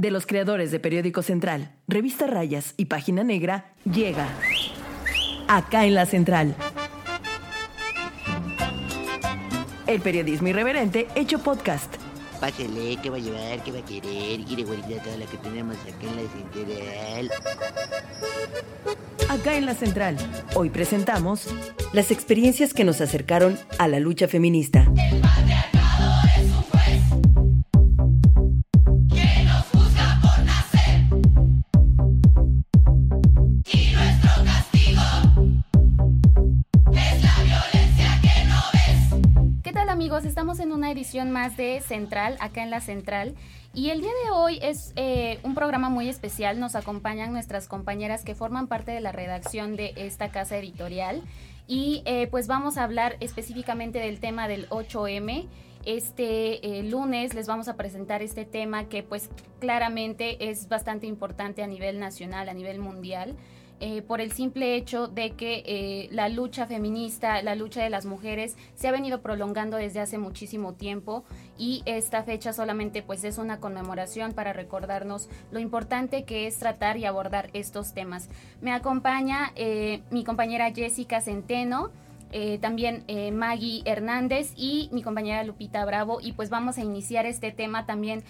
de los creadores de Periódico Central, Revista Rayas y Página Negra, llega acá en la Central. El periodismo irreverente hecho podcast. Pásele, ¿qué va a llevar? ¿Qué va a querer? Quiere guardar toda la que tenemos acá en la central. Acá en la Central, hoy presentamos las experiencias que nos acercaron a la lucha feminista. Más de Central, acá en la Central. Y el día de hoy es eh, un programa muy especial. Nos acompañan nuestras compañeras que forman parte de la redacción de esta casa editorial. Y eh, pues vamos a hablar específicamente del tema del 8M. Este eh, lunes les vamos a presentar este tema que pues claramente es bastante importante a nivel nacional, a nivel mundial. Eh, por el simple hecho de que eh, la lucha feminista, la lucha de las mujeres se ha venido prolongando desde hace muchísimo tiempo y esta fecha solamente pues es una conmemoración para recordarnos lo importante que es tratar y abordar estos temas. Me acompaña eh, mi compañera Jessica Centeno. También Maggie Hernández y mi compañera Lupita Bravo y pues vamos a iniciar este tema también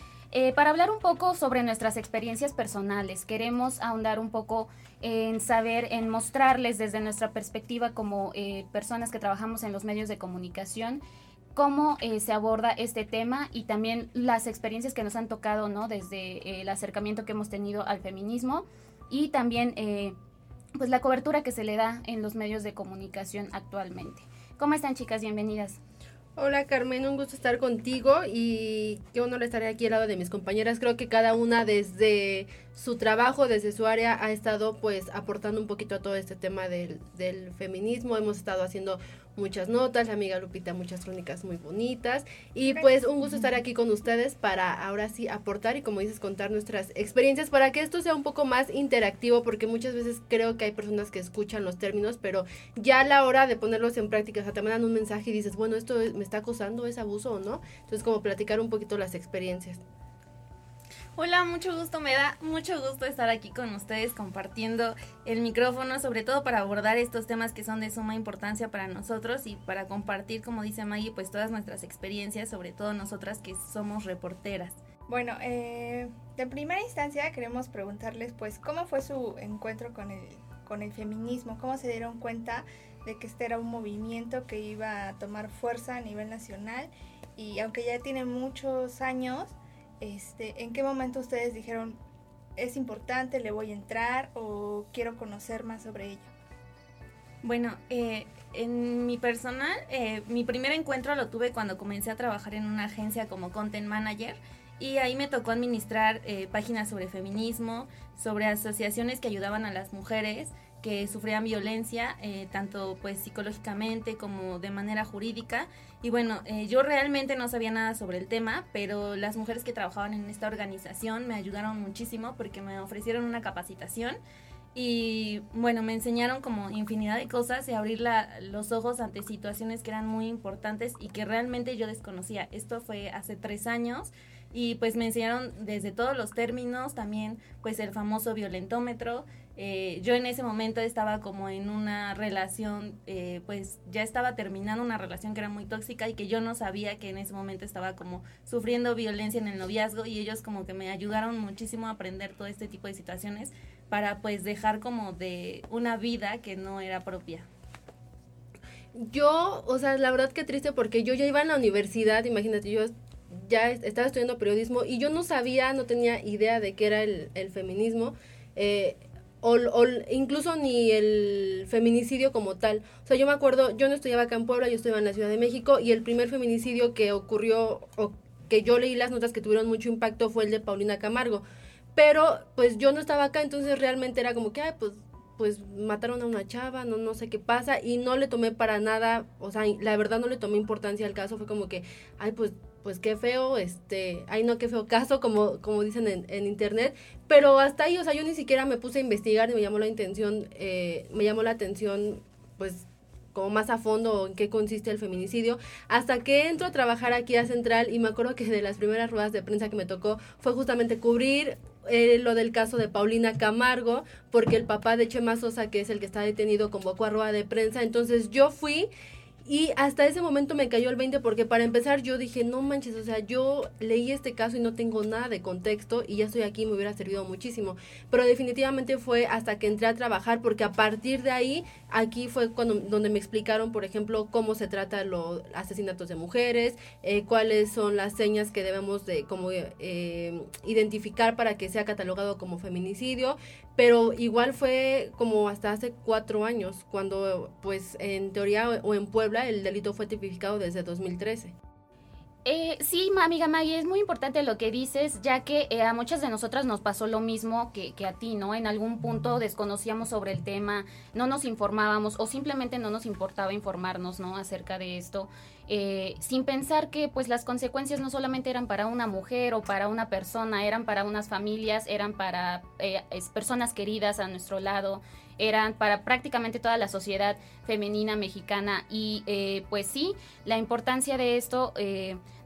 para hablar un poco sobre nuestras experiencias personales. Queremos ahondar un poco en saber, en mostrarles desde nuestra perspectiva como eh, personas que trabajamos en los medios de comunicación, cómo eh, se aborda este tema y también las experiencias que nos han tocado, ¿no? Desde eh, el acercamiento que hemos tenido al feminismo y también, pues, la cobertura que se le da en los medios de comunicación actualmente. ¿Cómo están, chicas? Bienvenidas. Hola Carmen, un gusto estar contigo y qué honor estaré aquí al lado de mis compañeras. Creo que cada una desde su trabajo, desde su área, ha estado pues aportando un poquito a todo este tema del, del feminismo. Hemos estado haciendo muchas notas, la amiga Lupita muchas crónicas muy bonitas. Y pues un gusto estar aquí con ustedes para ahora sí aportar y como dices contar nuestras experiencias para que esto sea un poco más interactivo porque muchas veces creo que hay personas que escuchan los términos pero ya a la hora de ponerlos en práctica, o sea, te mandan un mensaje y dices, bueno, esto me está acosando, es abuso o no, entonces como platicar un poquito las experiencias. Hola, mucho gusto, me da mucho gusto estar aquí con ustedes compartiendo el micrófono, sobre todo para abordar estos temas que son de suma importancia para nosotros y para compartir, como dice Maggie, pues todas nuestras experiencias, sobre todo nosotras que somos reporteras. Bueno, eh, de primera instancia queremos preguntarles pues cómo fue su encuentro con el, con el feminismo, cómo se dieron cuenta de que este era un movimiento que iba a tomar fuerza a nivel nacional y aunque ya tiene muchos años, este, ¿en qué momento ustedes dijeron es importante, le voy a entrar o quiero conocer más sobre ello? Bueno, eh, en mi personal, eh, mi primer encuentro lo tuve cuando comencé a trabajar en una agencia como content manager y ahí me tocó administrar eh, páginas sobre feminismo, sobre asociaciones que ayudaban a las mujeres que sufrían violencia, eh, tanto pues psicológicamente como de manera jurídica. Y bueno, eh, yo realmente no sabía nada sobre el tema, pero las mujeres que trabajaban en esta organización me ayudaron muchísimo porque me ofrecieron una capacitación y bueno, me enseñaron como infinidad de cosas y abrir los ojos ante situaciones que eran muy importantes y que realmente yo desconocía. Esto fue hace tres años y pues me enseñaron desde todos los términos, también pues el famoso violentómetro, eh, yo en ese momento estaba como en una relación, eh, pues ya estaba terminando una relación que era muy tóxica y que yo no sabía que en ese momento estaba como sufriendo violencia en el noviazgo y ellos como que me ayudaron muchísimo a aprender todo este tipo de situaciones para pues dejar como de una vida que no era propia. Yo, o sea, la verdad que triste porque yo ya iba en la universidad, imagínate, yo ya estaba estudiando periodismo y yo no sabía, no tenía idea de qué era el, el feminismo. Eh, o, o, incluso ni el feminicidio como tal. O sea, yo me acuerdo, yo no estudiaba acá en Puebla, yo estudiaba en la Ciudad de México y el primer feminicidio que ocurrió o que yo leí las notas que tuvieron mucho impacto fue el de Paulina Camargo. Pero pues yo no estaba acá, entonces realmente era como que, ay, pues pues mataron a una chava, no, no sé qué pasa, y no le tomé para nada, o sea, la verdad no le tomé importancia al caso, fue como que, ay, pues pues qué feo, este, ay no, qué feo caso, como, como dicen en, internet, pero hasta ahí, o sea, yo ni siquiera me puse a investigar y me llamó la intención, eh, me llamó la atención, pues, como más a fondo en qué consiste el feminicidio, hasta que entro a trabajar aquí a Central y me acuerdo que de las primeras ruedas de prensa que me tocó fue justamente cubrir eh, lo del caso de Paulina Camargo, porque el papá de Chema Sosa, que es el que está detenido, convocó a rueda de prensa. Entonces yo fui y hasta ese momento me cayó el 20 porque para empezar yo dije, no manches, o sea, yo leí este caso y no tengo nada de contexto y ya estoy aquí, me hubiera servido muchísimo. Pero definitivamente fue hasta que entré a trabajar porque a partir de ahí, aquí fue cuando donde me explicaron, por ejemplo, cómo se trata los asesinatos de mujeres, eh, cuáles son las señas que debemos de como eh, identificar para que sea catalogado como feminicidio, pero igual fue como hasta hace cuatro años, cuando pues en teoría o en Puebla el delito fue tipificado desde 2013. Eh, sí, amiga Maggie, es muy importante lo que dices, ya que eh, a muchas de nosotras nos pasó lo mismo que, que, a ti, ¿no? En algún punto desconocíamos sobre el tema, no nos informábamos o simplemente no nos importaba informarnos, ¿no? Acerca de esto, eh, sin pensar que pues las consecuencias no solamente eran para una mujer o para una persona, eran para unas familias, eran para eh, personas queridas a nuestro lado, eran para prácticamente toda la sociedad femenina mexicana y eh, pues sí, la importancia de esto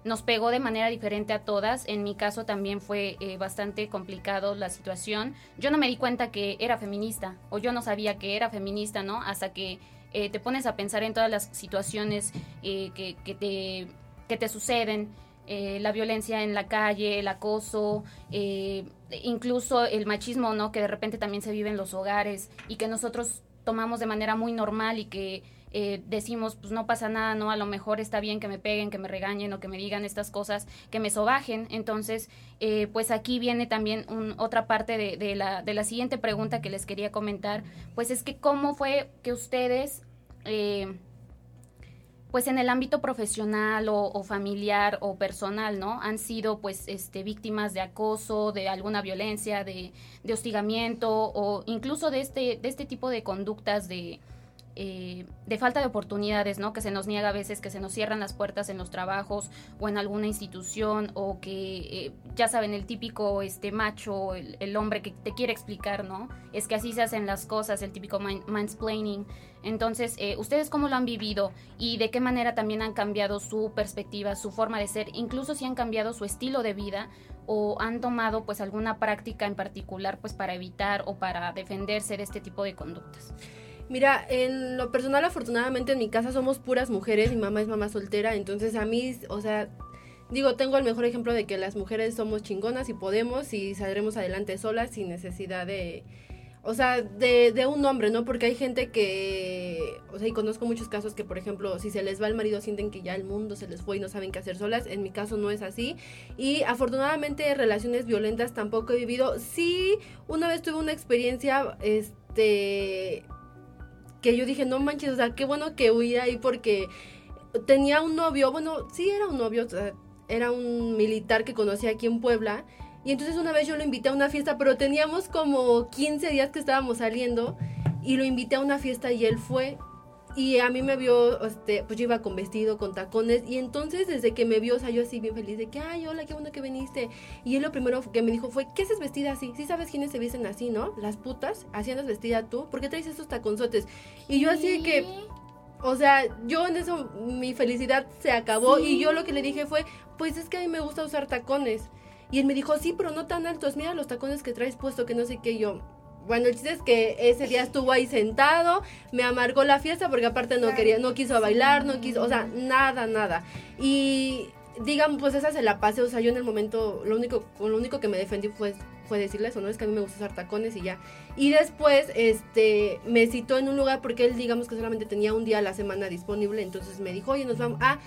nos pegó de manera diferente a todas. En mi caso también fue eh, bastante complicado la situación. Yo no me di cuenta que era feminista o yo no sabía que era feminista, ¿no? Hasta que eh, te pones a pensar en todas las situaciones eh, que, que, te, que te suceden. la violencia en la calle, el acoso, incluso el machismo, ¿no? Que de repente también se vive en los hogares y que nosotros tomamos de manera muy normal y que eh, decimos, pues no pasa nada, ¿no? A lo mejor está bien que me peguen, que me regañen o que me digan estas cosas, que me sobajen. Entonces, eh, pues aquí viene también otra parte de, la, de la siguiente pregunta que les quería comentar, pues es que cómo fue que ustedes... Eh, pues en el ámbito profesional o, familiar o personal, ¿no? Han sido pues este víctimas de acoso, de alguna violencia, de, de hostigamiento o incluso de este, de este tipo de conductas de, eh, de falta de oportunidades, ¿no? Que se nos niega a veces, que se nos cierran las puertas en los trabajos o en alguna institución o que, eh, ya saben, el típico este macho, el, hombre que te quiere explicar, ¿no? Es que así se hacen las cosas, el típico mansplaining. Entonces, eh, ¿ustedes cómo lo han vivido y de qué manera también han cambiado su perspectiva, su forma de ser, incluso si han cambiado su estilo de vida o han tomado pues alguna práctica en particular pues para evitar o para defenderse de este tipo de conductas? Mira, en lo personal, afortunadamente en mi casa somos puras mujeres, mi mamá es mamá soltera, entonces a mí, o sea, digo, tengo el mejor ejemplo de que las mujeres somos chingonas y podemos y saldremos adelante solas sin necesidad de, o sea, de, de, un hombre, ¿no? Porque hay gente que, o sea, y conozco muchos casos que, por ejemplo, si se les va el marido sienten que ya el mundo se les fue y no saben qué hacer solas. En mi caso no es así. Y afortunadamente relaciones violentas tampoco he vivido. Sí, una vez tuve una experiencia, este, que yo dije, no manches, o sea, qué bueno que huí ahí porque tenía un novio, bueno, sí era un novio, era un militar que conocí aquí en Puebla. Y entonces una vez yo lo invité a una fiesta, pero teníamos como 15 días que estábamos saliendo y lo invité a una fiesta y él fue y a mí me vio, este, pues yo iba con vestido, con tacones, y entonces desde que me vio, o sea, yo así bien feliz de que, ay, hola, qué bueno que viniste. Y él lo primero que me dijo fue, ¿qué haces vestida así? Sí sabes quiénes se visten así, ¿no? Las putas, así andas vestida tú, ¿por qué traes esos taconzotes? Y yo así de que, o sea, yo en eso, mi felicidad se acabó, y yo lo que le dije fue, pues es que a mí me gusta usar tacones. Y él me dijo, sí, pero no tan altos, mira los tacones que traes puesto, que no sé qué, yo bueno, el chiste es que ese día estuvo ahí sentado, me amargó la fiesta porque aparte no quería, no quiso bailar, no quiso, o sea, nada, nada. Y digamos, pues esa se la pasé, o sea, yo en el momento, lo único, lo único que me defendí fue, fue decirle eso, ¿no? Es que a mí me gusta usar tacones y ya. Y después, este, me citó en un lugar porque él, digamos que solamente tenía un día a la semana disponible, entonces me dijo, oye, nos vamos, ah,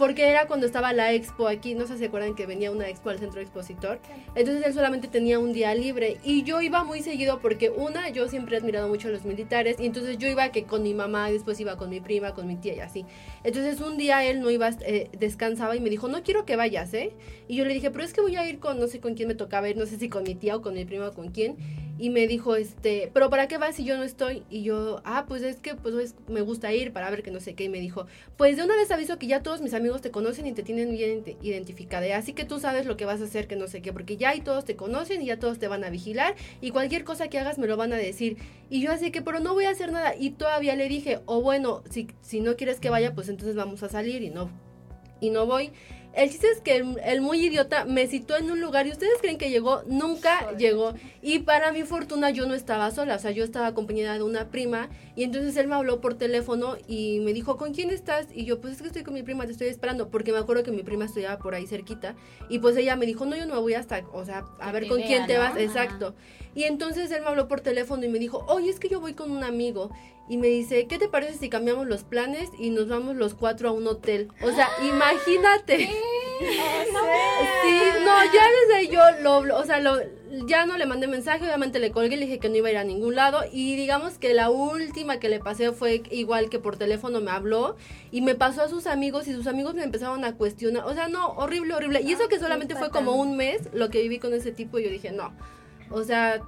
porque era cuando estaba la expo aquí, no sé si se acuerdan que venía una expo al centro expositor. Entonces él solamente tenía un día libre y yo iba muy seguido porque una, yo siempre he admirado mucho a los militares y entonces yo iba que con mi mamá, después iba con mi prima, con mi tía y así. Entonces un día él no iba, eh, descansaba y me dijo, no quiero que vayas, ¿eh? Y yo le dije, pero es que voy a ir con, no sé con quién me tocaba ir, no sé si con mi tía o con mi prima o con quién. Y me dijo, este, pero ¿para qué vas si yo no estoy? Y yo, ah, pues es que pues es- me gusta ir para ver que no sé qué. Y me dijo, pues de una vez aviso que ya todos mis amigos te conocen y te tienen bien ident- identificada. Así que tú sabes lo que vas a hacer, que no sé qué, porque ya ahí todos te conocen y ya todos te van a vigilar y cualquier cosa que hagas me lo van a decir. Y yo así que, pero no voy a hacer nada. Y todavía le dije, o bueno, si, si no quieres que vaya, pues entonces vamos a salir y no, y no voy. El chiste es que el, el muy idiota me citó en un lugar y ustedes creen que llegó, nunca llegó. Y para mi fortuna yo no estaba sola, o sea, yo estaba acompañada de una prima y entonces él me habló por teléfono y me dijo, ¿con quién estás? Y yo, pues es que estoy con mi prima, te estoy esperando, porque me acuerdo que mi prima estudiaba por ahí cerquita y pues ella me dijo, no, yo no me voy hasta, o sea, a Que ver con vea, quién te ¿no? vas, Ajá. exacto. Y entonces él me habló por teléfono y me dijo, oye, es que yo voy con un amigo. Y me dice, ¿qué te parece si cambiamos los planes y nos vamos los cuatro a un hotel? O sea, imagínate. Sí, no, ya desde ahí yo lo, o sea, lo, ya no le mandé mensaje, obviamente le colgué, le dije que no iba a ir a ningún lado y digamos que la última que le pasé fue igual que por teléfono me habló y me pasó a sus amigos y sus amigos me empezaron a cuestionar, o sea, no, horrible, horrible. Y eso que solamente fue como un mes lo que viví con ese tipo y yo dije, no, o sea,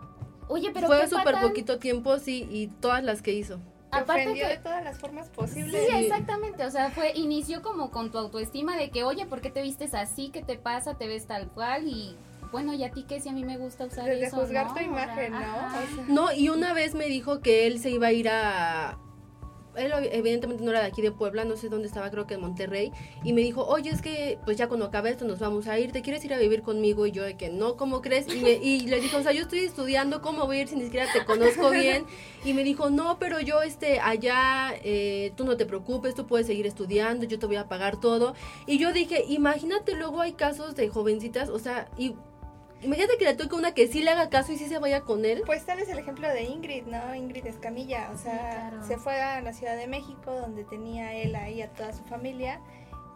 Oye, pero fue súper poquito tiempo, sí, y todas las que hizo. Te Aparte que- de todas las formas Sí, posibles. exactamente, o sea, fue inició como con tu autoestima de que, oye, ¿por qué te vistes así? ¿Qué te pasa? ¿Te ves tal cual? Y bueno, ¿y a ti qué? Si a mí me gusta usar Desde eso, juzgar ¿no? tu imagen, ¿no? ajá. O sea, No, y una vez me dijo que él se iba a ir a... Él evidentemente no era de aquí de Puebla, no sé dónde estaba, creo que en Monterrey. Y me dijo, oye, es que pues ya cuando acabe esto nos vamos a ir, ¿te quieres ir a vivir conmigo? Y yo de que no, ¿cómo crees? Y, me- y le dije, o sea, yo estoy estudiando, ¿cómo voy a ir si ni siquiera te conozco bien? Y me dijo, no, pero yo este, allá, eh, tú no te preocupes, tú puedes seguir estudiando, yo te voy a pagar todo. Y yo dije, imagínate, luego hay casos de jovencitas, o sea, y... Imagínate que le toque una que sí le haga caso y sí se vaya con él. Pues tal es el ejemplo de Ingrid, ¿no? Ingrid Escamilla, o sea, claro. se fue a la Ciudad de México donde tenía él ahí a toda su familia,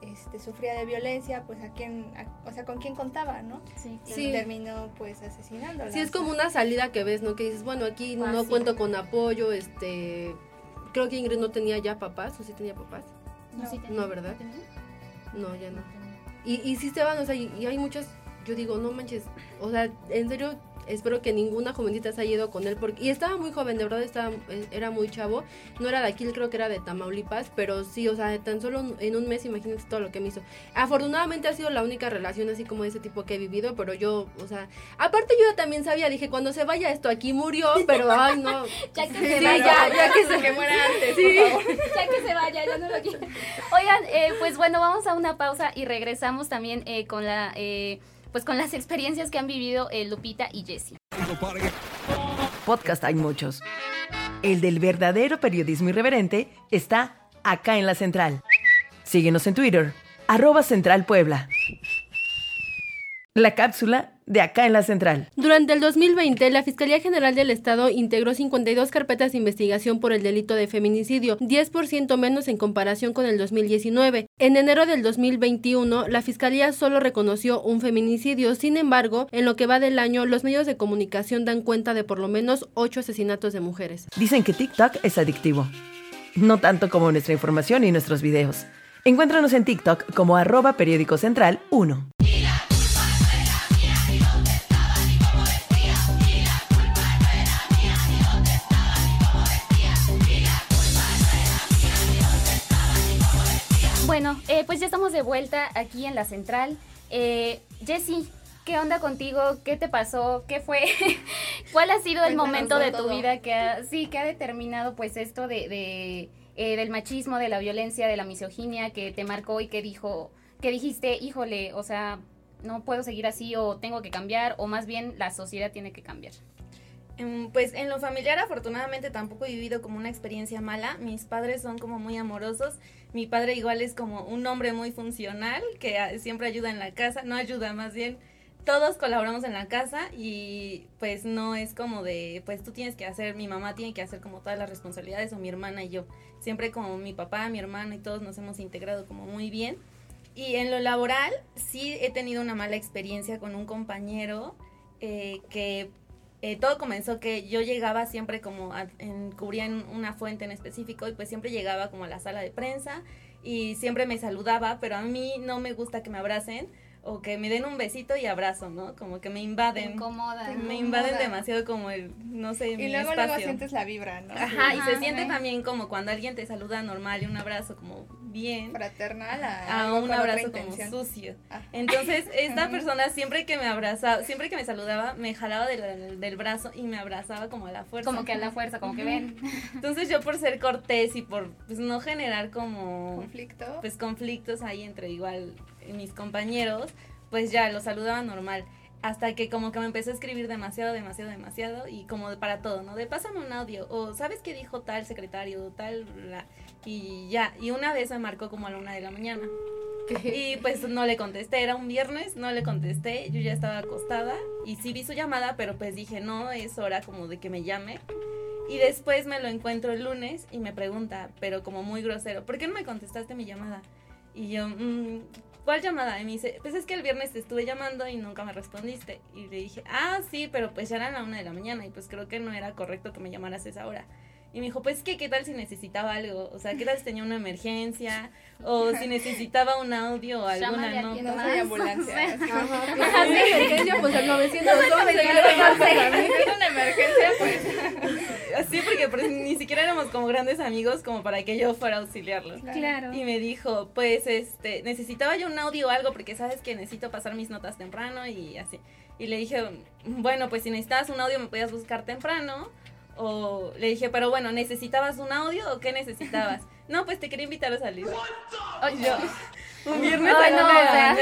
este, sufría de violencia, pues a quién, a- o sea, con quién contaba, ¿no? Sí, Y Sí. terminó pues asesinándola. Sí, es como una salida que ves, ¿no? Que dices, bueno, aquí no Fácil. cuento con apoyo, este... Creo que Ingrid no tenía ya papás, o sí tenía papás. No, sí No, ¿verdad? tenía. No, ya no. Y, y sí se van, o sea, y, y hay muchas, yo digo, no manches, o sea, en serio, espero que ninguna jovencita se haya ido con él, porque, y estaba muy joven, de verdad, estaba, eh, era muy chavo, no era de aquí, creo que era de Tamaulipas, pero sí, o sea, tan solo en un mes, imagínate todo lo que me hizo. Afortunadamente ha sido la única relación así como de ese tipo que he vivido, pero yo, o sea, aparte yo también sabía, dije, cuando se vaya esto aquí murió, pero, ay, no. Ya que Sí, se vaya. ya, ya que se que muera antes, Sí. por favor. ya que se vaya, ya no lo quiero. Oigan, eh, pues bueno, vamos a una pausa y regresamos también eh, con la, eh, pues con las experiencias que han vivido eh, Lupita y Jessie. Podcast hay muchos. El del verdadero periodismo irreverente está acá en la central. Síguenos en Twitter, arroba Central Puebla. La cápsula de acá en la central. Durante el 2020, la Fiscalía General del Estado integró 52 carpetas de investigación por el delito de feminicidio, 10% menos en comparación con el 2019. En enero del 2021, la Fiscalía solo reconoció un feminicidio, sin embargo, en lo que va del año, los medios de comunicación dan cuenta de por lo menos 8 asesinatos de mujeres. Dicen que TikTok es adictivo. No tanto como nuestra información y nuestros videos. Encuéntranos en TikTok como arroba periódico central 1. Eh, pues ya estamos de vuelta aquí en la central. Eh, ¿qué onda contigo? ¿Qué te pasó? ¿Qué fue? ¿Cuál ha sido el Cuéntanos momento de tu todo. vida que ha, sí, que ha determinado pues esto de, de, eh, del machismo, de la violencia, de la misoginia que te marcó y que dijo, que dijiste, híjole, o sea, no puedo seguir así o tengo que cambiar o más bien la sociedad tiene que cambiar? Em, Pues en lo familiar afortunadamente tampoco he vivido como una experiencia mala. Mis padres son como muy amorosos. Mi padre igual es como un hombre muy funcional que siempre ayuda en la casa. No ayuda, más bien todos colaboramos en la casa y pues no es como de, pues tú tienes que hacer, mi mamá tiene que hacer como todas las responsabilidades o mi hermana y yo. Siempre como mi papá, mi hermana y todos nos hemos integrado como muy bien. Y en lo laboral sí he tenido una mala experiencia con un compañero eh, que eh, todo comenzó que yo llegaba siempre como a, en, cubría en una fuente en específico y pues siempre llegaba como a la sala de prensa y siempre me saludaba, pero a mí no me gusta que me abracen o que me den un besito y abrazo, ¿no? Como que me invaden. Incomoda. Me invaden demasiado como el, no sé, Y mi luego, espacio. luego sientes la vibra, ¿no? Ajá, y se siente también como cuando alguien te saluda normal y un abrazo como bien. Fraternal a, a un abrazo como sucio. Ah. Entonces, esta persona siempre que me abrazaba, siempre que me saludaba, me jalaba del, del brazo y me abrazaba como a la fuerza. Como que a la fuerza, como que ven. Entonces yo por ser cortés y por pues, no generar como Conflicto. pues conflictos ahí entre igual mis compañeros, pues ya lo saludaba normal. Hasta que como que me empezó a escribir demasiado, demasiado, demasiado y como para todo, ¿no? De pásame un audio o ¿sabes qué dijo tal secretario tal? bla? Y ya, y una vez me marcó como a la una de la mañana. Y pues no le contesté, era un viernes, no le contesté, yo ya estaba acostada y sí vi su llamada, pero pues dije, no, es hora como de que me llame. Y después me lo encuentro el lunes y me pregunta, pero como muy grosero, ¿por qué no me contestaste mi llamada? Y yo, "Mm, ¿cuál llamada? Y me dice, pues es que el viernes te estuve llamando y nunca me respondiste. Y le dije, ah, sí, pero pues ya eran la una de la mañana y pues creo que no era correcto que me llamaras a esa hora. Y me dijo, pues que, ¿qué tal si necesitaba algo? O sea, ¿qué tal si tenía una emergencia? O si necesitaba un audio o alguna Llámale nota. No soy ambulancia. Es emergencia, pues al 911. Si es una emergencia, pues. Así porque pues, ni siquiera éramos como grandes amigos como para que yo fuera a auxiliarlos. Claro. Y me dijo, pues, este, necesitaba yo un audio o algo porque sabes que necesito pasar mis notas temprano y así. Y le dije, bueno, pues si necesitabas un audio me podías buscar temprano. O le dije, pero bueno, ¿necesitabas un audio o qué necesitabas? no, pues te quería invitar a salir. Y yo, un viernes Ay, a la no, o sea.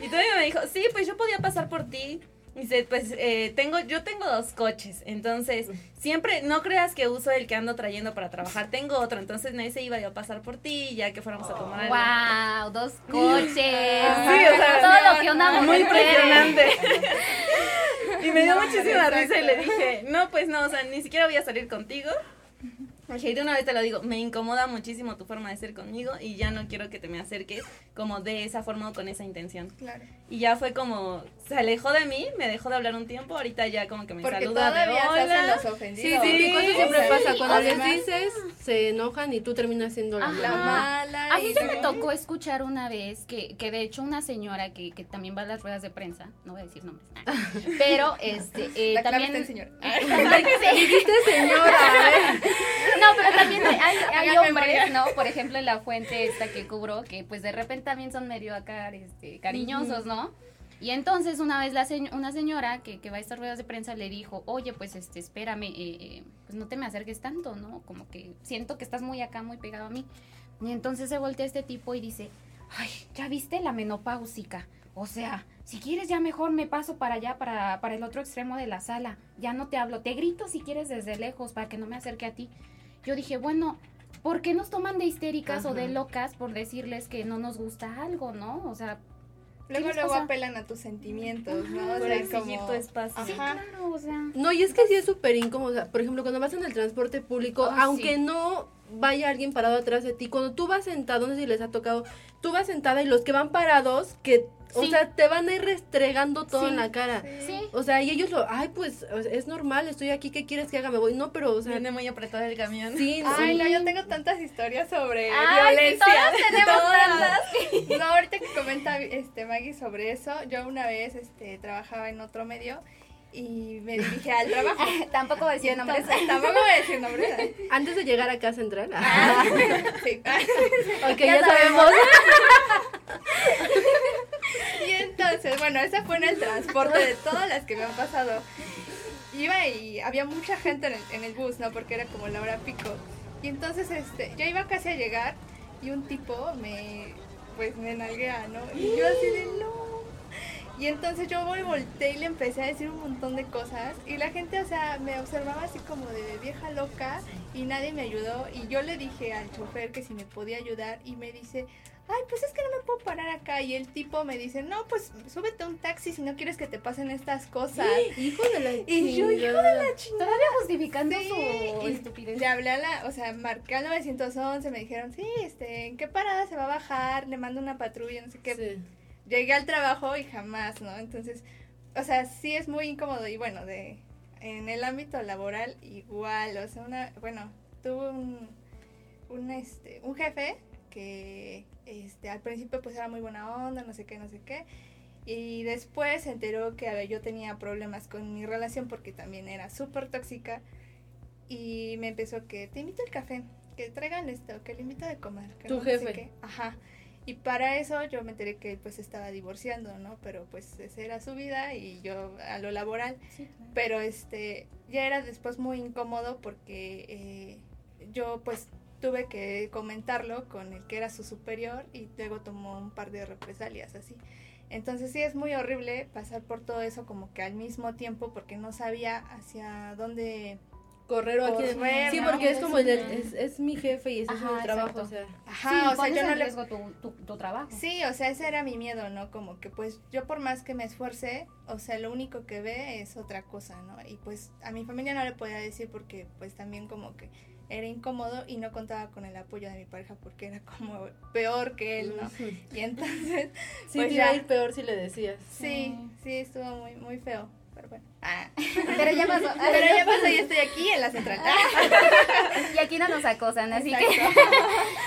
Y todavía me dijo, sí, pues yo podía pasar por ti. Dice, pues eh, tengo, yo tengo dos coches, entonces siempre, no creas que uso el que ando trayendo para trabajar, tengo otro, entonces ese iba yo a pasar por ti, ya que fuéramos a tomar algo. Wow, dos coches. Sí, o sea, todo lo que una Muy mujer quiere. impresionante. y me dio No, muchísima exacto. risa y le dije, no, pues no, o sea, ni siquiera voy a salir contigo. Dije, y de una vez te lo digo, me incomoda muchísimo tu forma de ser conmigo y ya no quiero que te me acerques como de esa forma o con esa intención. Claro. Y ya fue como, se alejó de mí, me dejó de hablar un tiempo, ahorita ya como que me Porque saluda de todavía se hacen hola. los Sí, ofendidos. sí, típico, eso siempre pasa. Cuando les dices, se enojan y tú terminas siendo la mala. A mí ya me tocó escuchar una vez que, que de hecho una señora que, que también va a las ruedas de prensa, no voy a decir nombres, pero este eh, La clave también está. Sí. Dijiste señora, a ver. No, pero también hay, hay Hagan hombres, memoria. ¿no? Por ejemplo, en la fuente esta que cubro, que pues de repente también son medio acá este, cariñosos, ¿no? Y entonces una vez la se- una señora que, que va a estas ruedas de prensa le dijo, oye, pues este, espérame, eh, eh, pues no te me acerques tanto, ¿no? Como que siento que estás muy acá, muy pegado a mí. Y entonces se voltea este tipo y dice, ay, ¿ya viste la menopáusica? O sea, si quieres ya mejor me paso para allá, para, para el otro extremo de la sala. Ya no te hablo, te grito si quieres desde lejos para que no me acerque a ti. Yo dije, bueno, ¿por qué nos toman de histéricas o de locas por decirles que no nos gusta algo, no? O sea, Luego, luego pasa? apelan a tus sentimientos, ¿no? O Por sea, exigir como... tu espacio. sí, Ajá. claro, o sea. No, y es que sí es súper incómodo. o sea, Por ejemplo, cuando vas en el transporte público, Oh, aunque sí. no vaya alguien parado atrás de ti, cuando tú vas sentado, no sé si les ha tocado, tú vas sentada y los que van parados, que, o Sí. sea, te van a ir restregando todo Sí. en la cara. Sí. O sea, y ellos lo, ay, pues es normal, estoy aquí, ¿qué quieres que haga? Me voy. No, pero, o sea, Viene muy apretado el camión. sí, no. Ay, no, yo tengo tantas historias sobre Ay, violencia. todas tenemos Todas. No, ahorita que comenta este Maggie sobre eso, yo una vez este trabajaba en otro medio y me dirigí al trabajo. Tampoco voy a decir nombres. tampoco voy a decir nombres. Antes de llegar a casa central. Sí. ok, ya, sabemos. Y entonces, bueno, esa fue en el transporte de todas las que me han pasado. Iba y había mucha gente en el, en el bus, ¿no? Porque era como la hora pico. Y entonces, este, ya iba casi a llegar y un tipo me, pues me nalguea, ¿no? Y yo así de no. Y entonces yo me volteé y le empecé a decir un montón de cosas. Y la gente, o sea, me observaba así como de vieja loca y nadie me ayudó. Y yo le dije al chofer que si me podía ayudar y me dice, ay, pues es que no me puedo parar acá. Y el tipo me dice, no, pues súbete a un taxi si no quieres que te pasen estas cosas. Hijo de la Y yo, hijo de chingada. la chingada. Todavía justificando Sí, su estupidez. Le hablé a la, o sea, marqué al 911, me dijeron, sí, este, ¿en qué parada se va a bajar? Le mando una patrulla, no sé qué. Sí. Llegué al trabajo y jamás, ¿no? Entonces, o sea, sí es muy incómodo y bueno, de en el ámbito laboral igual, o sea, una, bueno, tuve un, un, este, un jefe que, este, al principio pues era muy buena onda, no sé qué, no sé qué, Y después se enteró que a ver, yo tenía problemas con mi relación porque también era súper tóxica. Y me empezó que te invito al café, que traigan esto, que le invito de comer. Que Tu no sé jefe. qué". Ajá. Y para eso yo me enteré que él pues estaba divorciando, ¿no? Pero pues esa era su vida y yo a lo laboral. Pero este, ya era después muy incómodo porque eh, yo pues tuve que comentarlo con el que era su superior y luego tomó un par de represalias así. Entonces sí es muy horrible pasar por todo eso como que al mismo tiempo porque no sabía hacia dónde... Correr o aquí. Correr, Sí, ¿no? porque es como el, Sí. es, es mi jefe y ese es Ajá, mi trabajo, exacto. o sea. Ajá, sí, o sea, yo no le... tu, tu, tu trabajo. Sí, o sea, ese era mi miedo, ¿no? Como que pues yo por más que me esfuerce, o sea, lo único que ve es otra cosa, ¿no? Y pues a mi familia no le podía decir porque pues también como que era incómodo y no contaba con el apoyo de mi pareja porque era como peor que él, ¿no? Y entonces, Sí, Pues te iba a ya. ir peor si le decías. sí, sí, estuvo muy, muy feo, pero bueno. Ah. Pero ya pasó. Pero ya pasó y estoy aquí en la central. Y aquí no nos acosan, así que...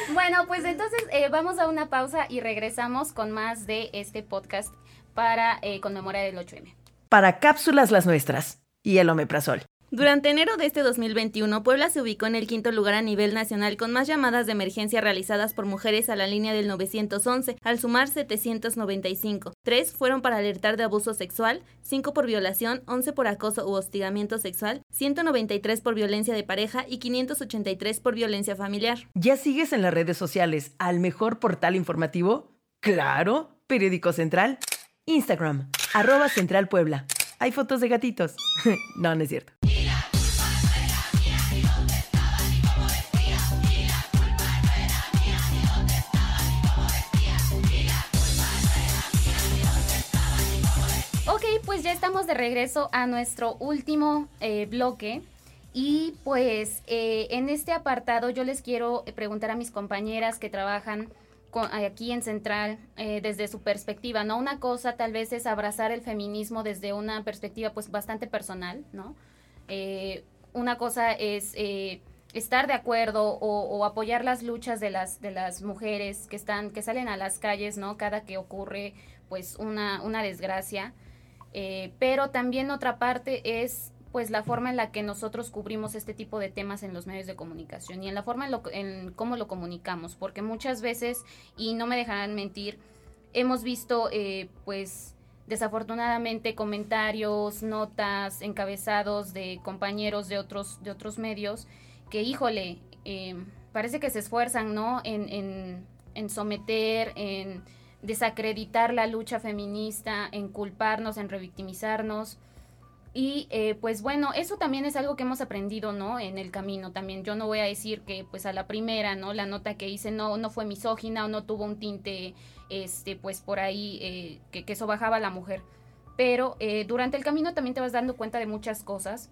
Bueno, pues entonces eh, vamos a una pausa y regresamos con más de este podcast para eh, conmemorar el 8M. Para cápsulas las nuestras. Y el omeprazol. Durante enero de este 2021, Puebla se ubicó en el quinto lugar a nivel nacional con más llamadas de emergencia realizadas por mujeres a la línea del 911, al sumar 795. Tres fueron para alertar de abuso sexual, 5 por violación, 11 por acoso u hostigamiento sexual, 193 por violencia de pareja y 583 por violencia familiar. ¿Ya sigues en las redes sociales al mejor portal informativo? Claro, Periódico Central. Instagram, arroba Central Puebla. Hay fotos de gatitos. no, no es cierto. Ok, pues ya estamos de regreso a nuestro último eh, bloque. Y pues eh, en este apartado yo les quiero preguntar a mis compañeras que trabajan aquí en Central eh, desde su perspectiva, ¿no? Una cosa tal vez es abrazar el feminismo desde una perspectiva pues bastante personal, ¿no? Eh, una cosa es eh, estar de acuerdo o, o apoyar las luchas de las, de las mujeres que están, que salen a las calles, ¿no? Cada que ocurre pues una, una desgracia. Pero también otra parte es pues la forma en la que nosotros cubrimos este tipo de temas en los medios de comunicación y en la forma en, lo- en cómo lo comunicamos, porque muchas veces, y no me dejarán mentir, hemos visto eh, pues desafortunadamente comentarios, notas, encabezados de compañeros de otros, de otros medios que, híjole, eh, parece que se esfuerzan, ¿no? En, en, en someter, en desacreditar la lucha feminista, en culparnos, en revictimizarnos. Y eh, pues bueno, eso también es algo que hemos aprendido, ¿no? En el camino también. Yo no voy a decir que pues a la primera, ¿no? La nota que hice no, no fue misógina o no tuvo un tinte, este, pues por ahí, eh, que, eso bajaba a la mujer. Pero eh, durante el camino también te vas dando cuenta de muchas cosas.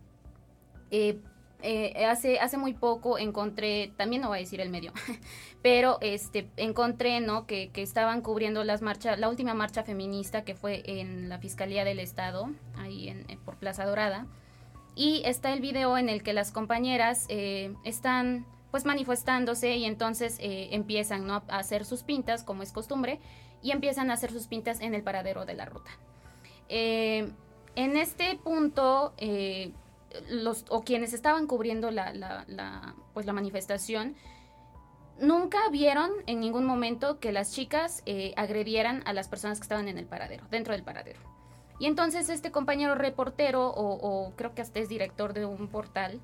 Hace, hace muy poco encontré, también no voy a decir el medio, pero este encontré no que, que estaban cubriendo las marchas, la última marcha feminista que fue en la Fiscalía del Estado, ahí en, en- por Plaza Dorada, y está el video en el que las compañeras eh, están pues manifestándose y entonces eh, empiezan ¿no? a hacer sus pintas, como es costumbre, y empiezan a hacer sus pintas en el paradero de la ruta. Eh, en este punto, eh, los, o quienes estaban cubriendo la, la- la, pues la manifestación, nunca vieron en ningún momento que las chicas eh, agredieran a las personas que estaban en el paradero, dentro del paradero. Y entonces este compañero reportero, o, creo que hasta es director de un portal,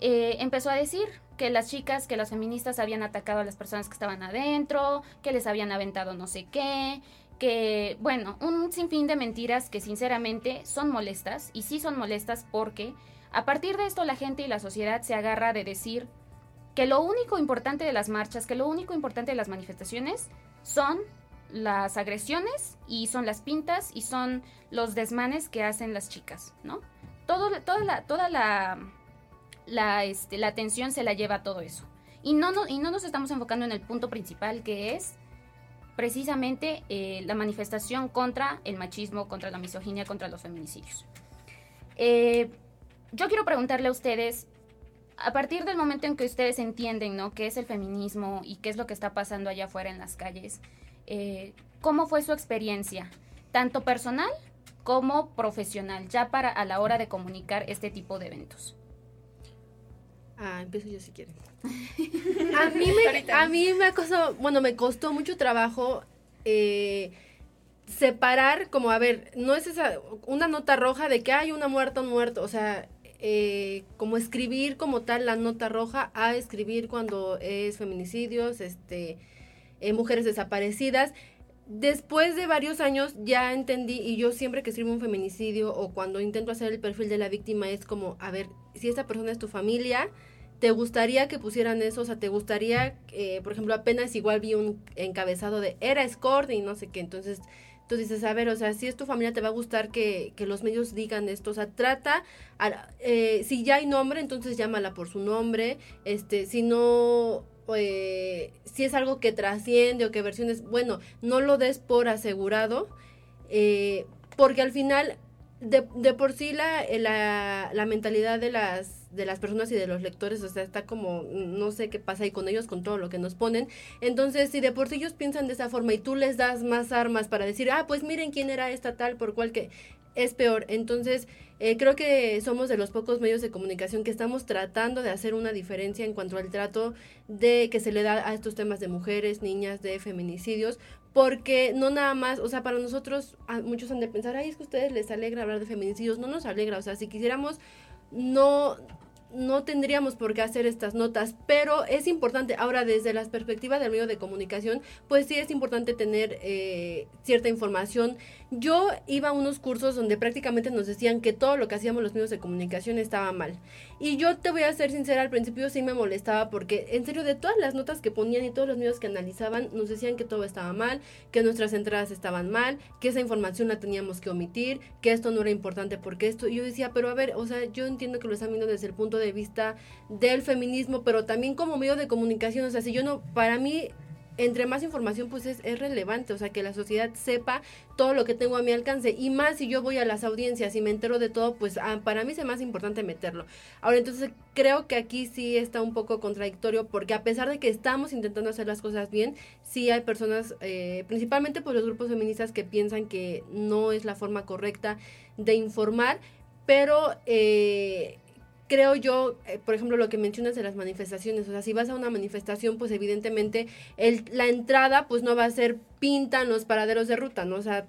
eh, empezó a decir que las chicas, que las feministas habían atacado a las personas que estaban adentro, que les habían aventado no sé qué, que, bueno, un sinfín de mentiras que sinceramente son molestas, y sí son molestas porque a partir de esto la gente y la sociedad se agarra de decir que lo único importante de las marchas, que lo único importante de las manifestaciones son las agresiones y son las pintas y son los desmanes que hacen las chicas, ¿no? Todo, toda la, toda la, la, este, la atención se la lleva a todo eso. Y no, y no nos estamos enfocando en el punto principal que es precisamente eh, la manifestación contra el machismo, contra la misoginia, contra los feminicidios. Eh, yo quiero preguntarle a ustedes, a partir del momento en que ustedes entienden, ¿no? ¿Qué es el feminismo y qué es lo que está pasando allá afuera en las calles? eh, ¿Cómo fue su experiencia? tanto personal como profesional, ya para a la hora de comunicar este tipo de eventos. Ah, empiezo yo si quieren. a mí me, a mí me costó, bueno, me costó mucho trabajo eh, separar, como, a ver, no es esa, una nota roja de que hay una muerta, un muerto, o sea, eh, como escribir como tal la nota roja a escribir cuando es feminicidios, este, eh, mujeres desaparecidas. Después de varios años ya entendí y yo siempre que escribo un feminicidio o cuando intento hacer el perfil de la víctima es como, a ver, si esta persona es tu familia, ¿te gustaría que pusieran eso? O sea, ¿te gustaría, eh, por ejemplo, apenas igual vi un encabezado de era escort y no sé qué, entonces tú dices, a ver, o sea, si es tu familia te va a gustar que, que los medios digan esto, o sea, trata, eh, si ya hay nombre, entonces llámala por su nombre, este, si no, eh, si es algo que trasciende o que versiones, bueno, no lo des por asegurado, eh, porque al final, de, de por sí la, la, la mentalidad de las de las personas y de los lectores, o sea, está como, no sé qué pasa ahí con ellos, con todo lo que nos ponen. Entonces, si de por sí ellos piensan de esa forma y tú les das más armas para decir, ah, pues miren quién era esta tal, por cual que es peor. Entonces, eh, creo que somos de los pocos medios de comunicación que estamos tratando de hacer una diferencia en cuanto al trato de que se le da a estos temas de mujeres, niñas, de feminicidios, porque no nada más, o sea, para nosotros, muchos han de pensar, ay, es que a ustedes les alegra hablar de feminicidios, no nos alegra, o sea, si quisiéramos no no tendríamos por qué hacer estas notas, pero es importante, ahora desde la perspectiva del medio de comunicación, pues sí es importante tener eh, cierta información. Yo iba a unos cursos donde prácticamente nos decían que todo lo que hacíamos los medios de comunicación estaba mal. Y yo te voy a ser sincera, al principio sí me molestaba porque en serio de todas las notas que ponían y todos los medios que analizaban nos decían que todo estaba mal, que nuestras entradas estaban mal, que esa información la teníamos que omitir, que esto no era importante porque esto. Y yo decía, pero a ver, o sea, yo entiendo que lo están viendo desde el punto de vista del feminismo, pero también como medio de comunicación, o sea, si yo no, para mí entre más información pues es, es, relevante, o sea, que la sociedad sepa todo lo que tengo a mi alcance y más si yo voy a las audiencias y me entero de todo, pues ah, para mí es más importante meterlo. Ahora, entonces creo que aquí sí está un poco contradictorio porque a pesar de que estamos intentando hacer las cosas bien, sí hay personas, eh, principalmente por los grupos feministas que piensan que no es la forma correcta de informar, pero... Eh, creo yo, eh, por ejemplo, lo que mencionas de las manifestaciones, o sea, si vas a una manifestación, pues evidentemente el, la entrada pues no va a ser pinta en los paraderos de ruta, ¿no? O sea,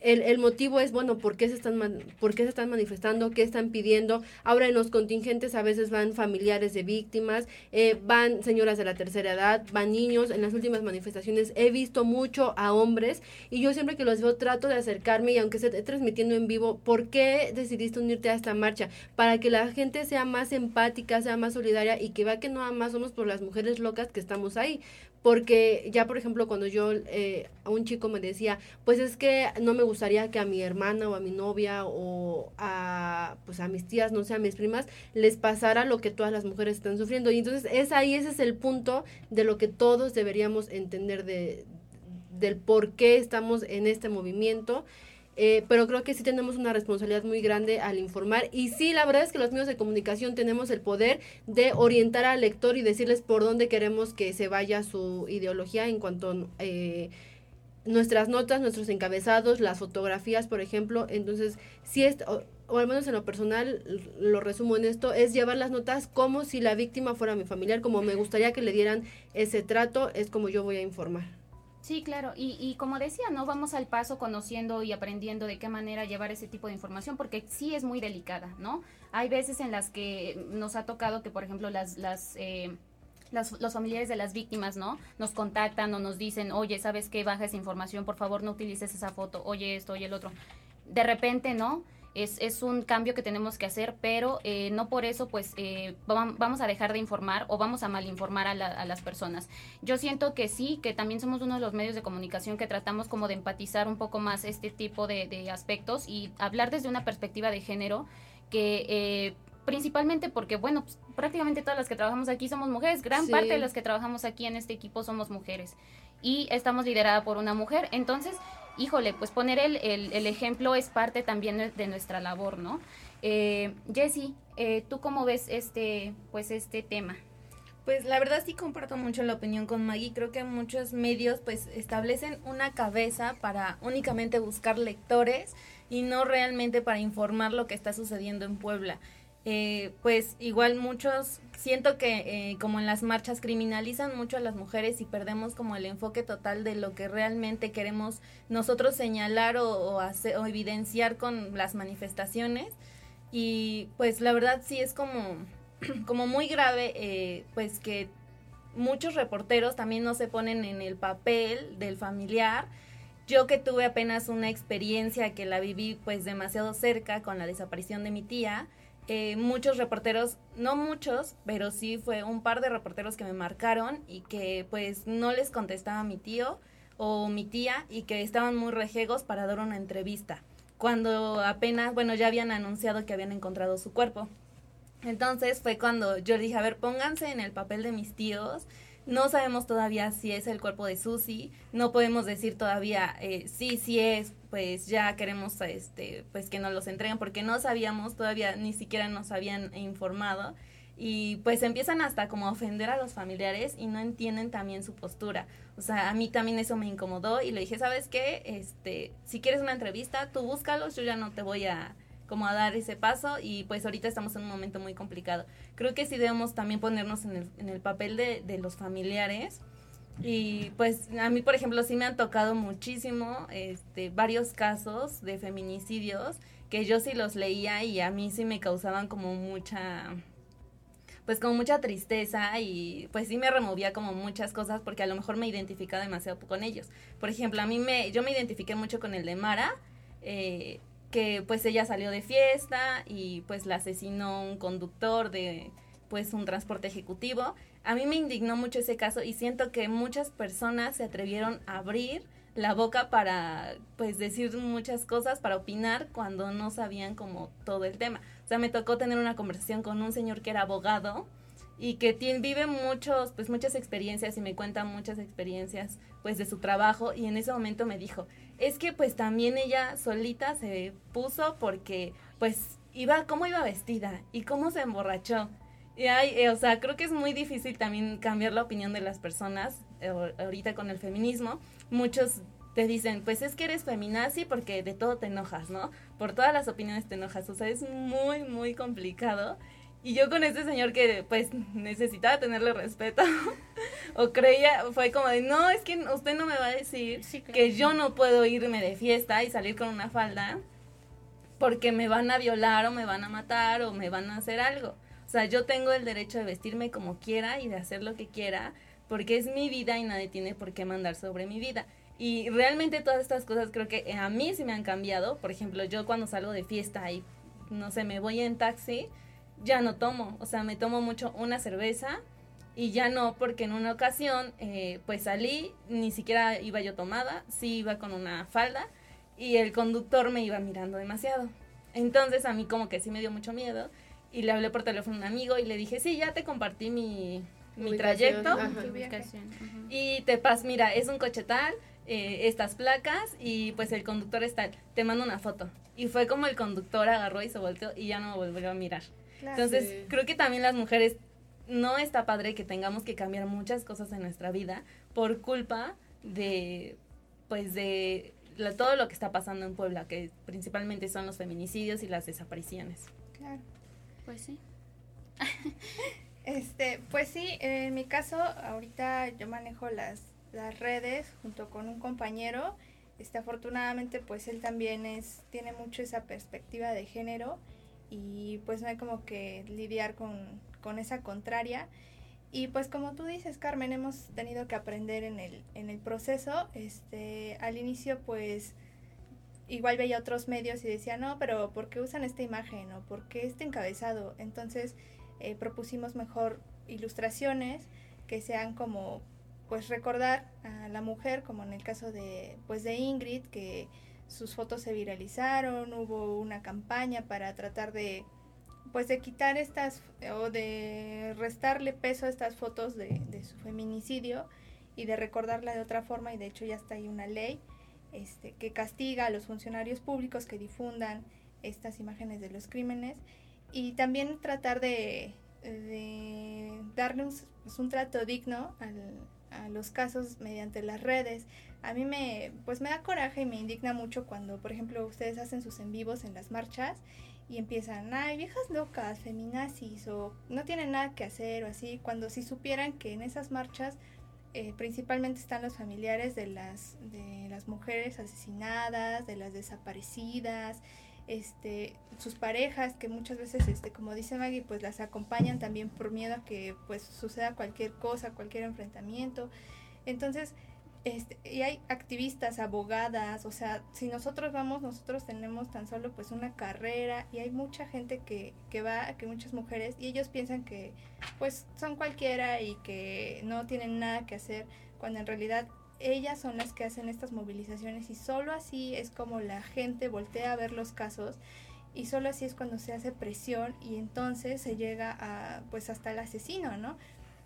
el, el, motivo es, bueno, ¿por qué, se están ¿por qué se están manifestando? ¿Qué están pidiendo? Ahora en los contingentes a veces van familiares de víctimas, eh, van señoras de la tercera edad, van niños. En las últimas manifestaciones he visto mucho a hombres y yo siempre que los veo trato de acercarme y aunque esté transmitiendo en vivo, ¿por qué decidiste unirte a esta marcha? Para que la gente sea más empática, sea más solidaria y que vea que no más somos por las mujeres locas que estamos ahí porque ya por ejemplo cuando yo eh, a un chico me decía pues es que no me gustaría que a mi hermana o a mi novia o a pues a mis tías no sé a mis primas les pasara lo que todas las mujeres están sufriendo y entonces es ahí ese es el punto de lo que todos deberíamos entender de del por qué estamos en este movimiento eh, pero creo que sí tenemos una responsabilidad muy grande al informar. Y sí, la verdad es que los medios de comunicación tenemos el poder de orientar al lector y decirles por dónde queremos que se vaya su ideología en cuanto eh, nuestras notas, nuestros encabezados, las fotografías, por ejemplo. Entonces, sí es, o, o, al menos en lo personal, lo resumo en esto, es llevar las notas como si la víctima fuera mi familiar, como me gustaría que le dieran ese trato, es como yo voy a informar. Sí, claro, y, y, como decía, ¿no? Vamos al paso conociendo y aprendiendo de qué manera llevar ese tipo de información, porque sí es muy delicada, ¿no? Hay veces en las que nos ha tocado que, por ejemplo, las, las, eh, las, los familiares de las víctimas, ¿no? Nos contactan o nos dicen, oye, ¿sabes qué? Baja esa información, por favor, no utilices esa foto, oye esto, oye el otro. De repente, ¿no? Es, es un cambio que tenemos que hacer, pero eh, no por eso pues eh, vamos a dejar de informar o vamos a malinformar a, a las personas. Yo siento que sí, que también somos uno de los medios de comunicación que tratamos como de empatizar un poco más este tipo de, de aspectos y hablar desde una perspectiva de género que... Eh, principalmente porque, bueno, pues, prácticamente todas las que trabajamos aquí somos mujeres, gran parte de las que trabajamos aquí en este equipo somos mujeres y estamos liderada por una mujer, entonces híjole, pues poner el, el, ejemplo es parte también de nuestra labor, ¿no? Eh, Jessy, eh, ¿tú cómo ves este, pues este tema? Pues la verdad sí comparto mucho la opinión con Maggie. Creo que muchos medios pues establecen una cabeza para únicamente buscar lectores y no realmente para informar lo que está sucediendo en Puebla. Eh, pues igual muchos, siento que eh, como en las marchas criminalizan mucho a las mujeres y perdemos como el enfoque total de lo que realmente queremos nosotros señalar o, evidenciar con las manifestaciones. Y pues la verdad sí es como como muy grave, eh, pues que muchos reporteros también no se ponen en el papel del familiar. Yo que tuve apenas una experiencia que la viví pues demasiado cerca con la desaparición de mi tía, eh, muchos reporteros, no muchos, pero sí fue un par de reporteros que me marcaron y que pues no les contestaba mi tío o mi tía y que estaban muy rejegos para dar una entrevista, cuando apenas, bueno, ya habían anunciado que habían encontrado su cuerpo. Entonces fue cuando yo dije, a ver, pónganse en el papel de mis tíos. No sabemos todavía si es el cuerpo de Susi, no podemos decir todavía eh, sí, sí es, pues ya queremos este, pues que nos los entreguen porque no sabíamos todavía, ni siquiera nos habían informado y pues empiezan hasta como a ofender a los familiares y no entienden también su postura. O sea, a mí también eso me incomodó y le dije, ¿sabes qué? Este, si quieres una entrevista, tú búscalos, yo ya no te voy a como a dar ese paso y pues ahorita estamos en un momento muy complicado. Creo que sí debemos también ponernos en el, en el papel de, de los familiares y pues a mí, por ejemplo, sí me han tocado muchísimo este, varios casos de feminicidios que yo sí los leía y a mí sí me causaban como mucha pues como mucha tristeza y pues sí me removía como muchas cosas porque a lo mejor me identificaba demasiado con ellos. Por ejemplo, a mí me, yo me identifiqué mucho con el de Mara, eh, que pues ella salió de fiesta y pues la asesinó un conductor de pues un transporte ejecutivo. A mí me indignó mucho ese caso y siento que muchas personas se atrevieron a abrir la boca para pues decir muchas cosas, para opinar cuando no sabían como todo el tema. O sea, me tocó tener una conversación con un señor que era abogado y que vive muchos, pues muchas experiencias y me cuenta muchas experiencias pues de su trabajo y en ese momento me dijo, es que pues también ella solita se puso porque pues iba, cómo iba vestida y cómo se emborrachó. Y hay, eh, o sea, creo que es muy difícil también cambiar la opinión de las personas eh, ahorita con el feminismo. Muchos te dicen, pues es que eres feminazi porque de todo te enojas, ¿no? Por todas las opiniones te enojas. O sea, es muy, muy complicado. Y yo con ese señor que pues necesitaba tenerle respeto o creía, fue como de, no, es que usted no me va a decir que yo no puedo irme de fiesta y salir con una falda porque me van a violar o me van a matar o me van a hacer algo. O sea, yo tengo el derecho de vestirme como quiera y de hacer lo que quiera porque es mi vida y nadie tiene por qué mandar sobre mi vida. Y realmente todas estas cosas creo que a mí sí me han cambiado. Por ejemplo, yo cuando salgo de fiesta y, no sé, me voy en taxi, ya no tomo, o sea, me tomo mucho una cerveza y ya no, porque en una ocasión, eh, pues salí, ni siquiera iba yo tomada, sí iba con una falda y el conductor me iba mirando demasiado. Entonces a mí como que sí me dio mucho miedo y le hablé por teléfono a un amigo y le dije, sí, ya te compartí mi, mi trayecto y te pas, mira, es un coche tal, eh, estas placas y pues el conductor está, te mando una foto. Y fue como el conductor agarró y se volteó y ya no me volvió a mirar. Entonces, creo que también las mujeres no está padre que tengamos que cambiar muchas cosas en nuestra vida por culpa de, pues, de todo lo que está pasando en Puebla, que principalmente son los feminicidios y las desapariciones. Claro. Pues sí. este, pues sí, en mi caso, ahorita yo manejo las, las redes junto con un compañero. Este, afortunadamente, pues él también es, tiene mucho esa perspectiva de género y pues no hay como que lidiar con, esa contraria. Y pues como tú dices, Carmen, hemos tenido que aprender en el, en el proceso. Este, al inicio pues igual veía otros medios y decía, no, pero ¿por qué usan esta imagen o por qué este encabezado? Entonces eh, propusimos mejor ilustraciones que sean como pues recordar a la mujer, como en el caso de pues de Ingrid, que sus fotos se viralizaron, hubo una campaña para tratar de pues de quitar estas o de restarle peso a estas fotos de, su feminicidio y de recordarla de otra forma y de hecho ya está ahí una ley este, que castiga a los funcionarios públicos que difundan estas imágenes de los crímenes y también tratar de, de darle un, un trato digno al, a los casos mediante las redes. A mí me, pues me da coraje y me indigna mucho cuando, por ejemplo, ustedes hacen sus en vivos en las marchas y empiezan, ay, viejas locas, feminazis, o no tienen nada que hacer, o así, cuando si supieran que en esas marchas eh, principalmente están los familiares de las, de las mujeres asesinadas, de las desaparecidas, este, sus parejas que muchas veces, este, como dice Maggie, pues las acompañan también por miedo a que pues suceda cualquier cosa, cualquier enfrentamiento. Entonces, este, y hay activistas, abogadas, o sea, si nosotros vamos, nosotros tenemos tan solo pues una carrera y hay mucha gente que, que va, que muchas mujeres, y ellos piensan que pues son cualquiera y que no tienen nada que hacer, cuando en realidad ellas son las que hacen estas movilizaciones y solo así es como la gente voltea a ver los casos y solo así es cuando se hace presión y entonces se llega a pues hasta el asesino, ¿no?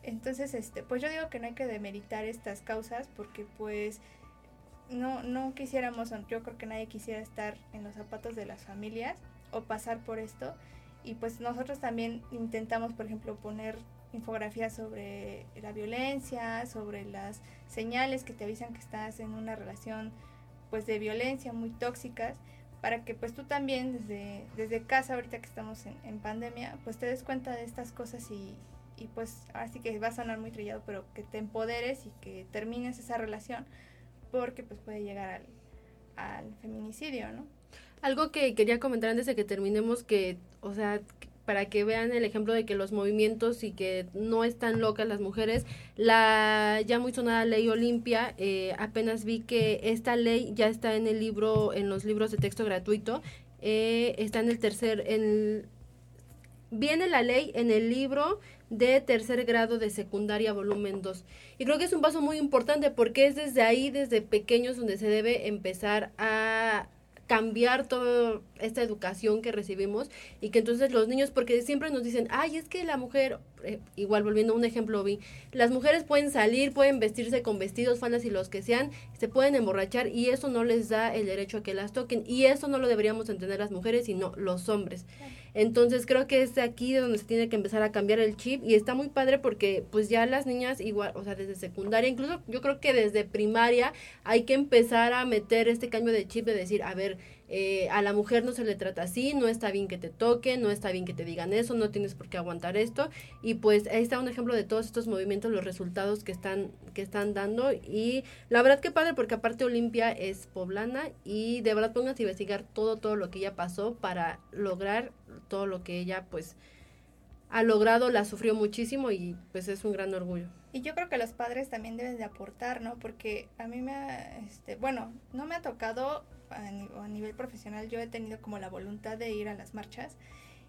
Entonces, este, pues yo digo que no hay que demeritar estas causas porque pues no, no quisiéramos, yo creo que nadie quisiera estar en los zapatos de las familias o pasar por esto. Y pues nosotros también intentamos, por ejemplo, poner infografías sobre la violencia, sobre las señales que te avisan que estás en una relación pues de violencia muy tóxicas, para que pues tú también desde, desde casa, ahorita que estamos en, en pandemia, pues te des cuenta de estas cosas y, y pues así que va a sonar muy trillado, pero que te empoderes y que termines esa relación porque pues puede llegar al, feminicidio, ¿no? Algo que quería comentar antes de que terminemos que, o sea, para que vean el ejemplo de que los movimientos y que no están locas las mujeres, la ya muy sonada ley Olimpia, eh, apenas vi que esta ley ya está en el libro, en los libros de texto gratuito, eh, está en el tercer, en, viene la ley en el libro de tercer grado de secundaria volumen 2. Y creo que es un paso muy importante porque es desde ahí, desde pequeños, donde se debe empezar a cambiar toda esta educación que recibimos y que entonces los niños, porque siempre nos dicen, ay, es que la mujer, eh, igual volviendo a un ejemplo, vi, las mujeres pueden salir, pueden vestirse con vestidos, faldas y los que sean, se pueden emborrachar y eso no les da el derecho a que las toquen y eso no lo deberíamos entender las mujeres, sino los hombres. Entonces creo que es aquí donde se tiene que empezar a cambiar el chip y está muy padre porque pues ya las niñas igual, o sea, desde secundaria, incluso yo creo que desde primaria hay que empezar a meter este cambio de chip de decir, a ver, eh, a la mujer no se le trata así, no está bien que te toquen, no está bien que te digan eso, no tienes por qué aguantar esto. Y pues ahí está un ejemplo de todos estos movimientos, los resultados que están, que están dando. Y la verdad que padre, porque aparte Olimpia es poblana y de verdad pónganse a investigar todo, todo lo que ella pasó para lograr todo lo que ella pues ha logrado, la sufrió muchísimo y pues es un gran orgullo. Y yo creo que los padres también deben de aportar, ¿no? Porque a mí me ha, este, bueno, no me ha tocado a, nivel profesional, yo he tenido como la voluntad de ir a las marchas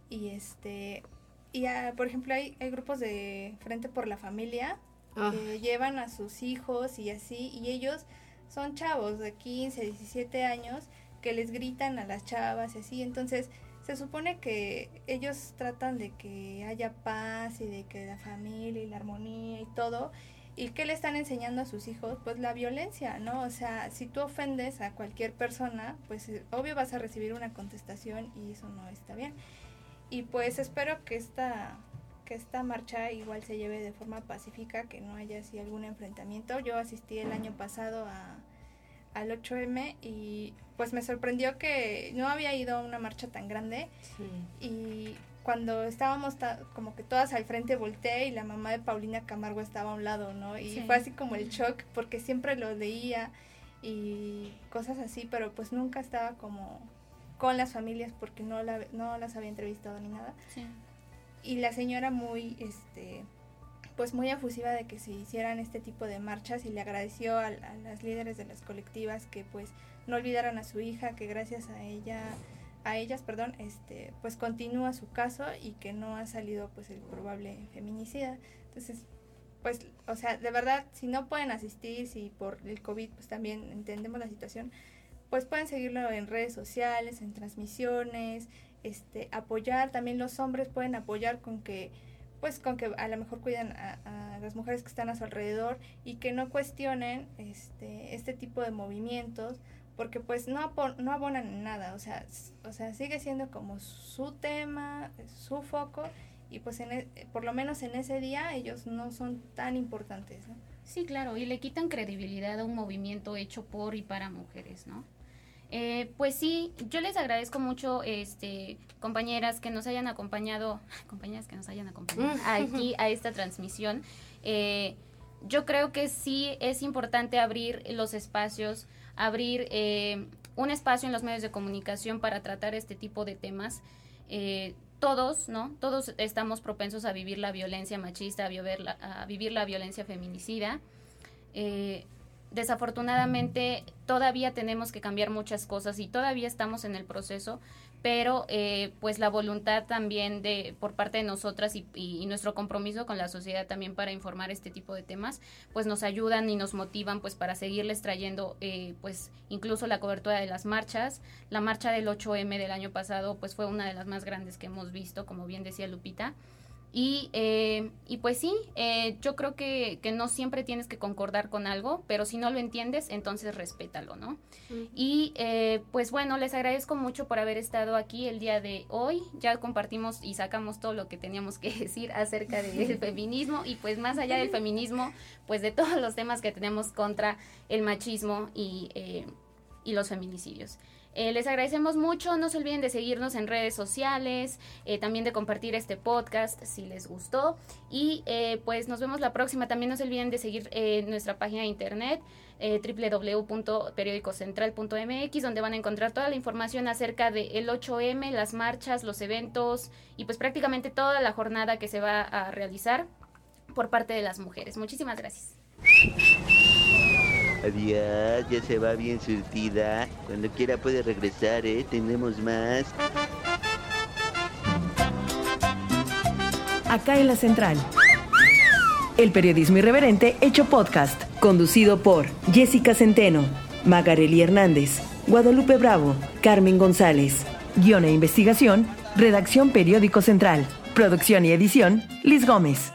y este, y por ejemplo hay, hay grupos de Frente por la Familia ah. que llevan a sus hijos y así, y ellos son chavos de 15, 17 años que les gritan a las chavas y así, entonces se supone que ellos tratan de que haya paz y de que la familia y la armonía y todo. ¿Y qué le están enseñando a sus hijos? Pues la violencia, ¿no? O sea, si tú ofendes a cualquier persona, pues eh, obvio vas a recibir una contestación y eso no está bien. Y pues espero que esta, que esta marcha igual se lleve de forma pacífica, que no haya así algún enfrentamiento. Yo asistí el año pasado a, al 8M y pues me sorprendió que no había ido a una marcha tan grande y cuando estábamos como que todas al frente volteé y la mamá de Paulina Camargo estaba a un lado, ¿no? Y fue así como el shock porque siempre lo leía y cosas así, pero pues nunca estaba como con las familias porque no, la, no las había entrevistado ni nada. Y la señora muy, este, pues muy efusiva de que se hicieran este tipo de marchas y le agradeció a, las líderes de las colectivas que pues no olvidaran a su hija, que gracias a ella a ellas, perdón, este, pues continúa su caso y que no ha salido pues el probable feminicida. Entonces, pues, o sea, de verdad, si no pueden asistir, si por el COVID, pues también entendemos la situación, pues pueden seguirlo en redes sociales, en transmisiones, este, apoyar, también los hombres pueden apoyar con que pues con que a lo mejor cuidan a, las mujeres que están a su alrededor y que no cuestionen este, este tipo de movimientos porque pues no, no abonan nada, o sea, o sea, sigue siendo como su tema, su foco y pues en e- por lo menos en ese día ellos no son tan importantes. ¿no? Sí, claro, y le quitan credibilidad a un movimiento hecho por y para mujeres, ¿no? Eh, pues sí, yo les agradezco mucho, este, compañeras que nos hayan acompañado, compañeras que nos hayan acompañado aquí a esta transmisión. Eh, yo creo que sí es importante abrir los espacios, abrir eh, un espacio en los medios de comunicación para tratar este tipo de temas. Eh, todos, ¿no? Todos estamos propensos a vivir la violencia machista, a vivir la, vivir la violencia feminicida. Eh, desafortunadamente todavía tenemos que cambiar muchas cosas y todavía estamos en el proceso, pero eh, pues la voluntad también de por parte de nosotras y, nuestro compromiso con la sociedad también para informar este tipo de temas, pues nos ayudan y nos motivan pues para seguirles trayendo eh, pues incluso la cobertura de las marchas. La marcha del 8M del año pasado pues fue una de las más grandes que hemos visto, como bien decía Lupita. Y, eh, y pues sí, eh, yo creo que, que, no siempre tienes que concordar con algo, pero si no lo entiendes, entonces respétalo, ¿no? Mm. Y eh, pues bueno, les agradezco mucho por haber estado aquí el día de hoy. Ya compartimos y sacamos todo lo que teníamos que decir acerca del feminismo y pues más allá del feminismo, pues de todos los temas que tenemos contra el machismo y, y los feminicidios. Eh, les agradecemos mucho, no se olviden de seguirnos en redes sociales, eh, también de compartir este podcast si les gustó y eh, pues nos vemos la próxima. También no se olviden de seguir nuestra página de internet www.periodicocentral.mx donde van a encontrar toda la información acerca del 8M, las marchas, los eventos y pues prácticamente toda la jornada que se va a realizar por parte de las mujeres. Muchísimas gracias. Adiós, ya se va bien surtida. Cuando quiera puede regresar, ¿eh? Tenemos más. Acá en la central. El periodismo irreverente hecho podcast, conducido por Jessica Centeno, Magareli Hernández, Guadalupe Bravo, Carmen González. Guión e investigación, redacción Periódico Central. Producción y edición, Liz Gómez.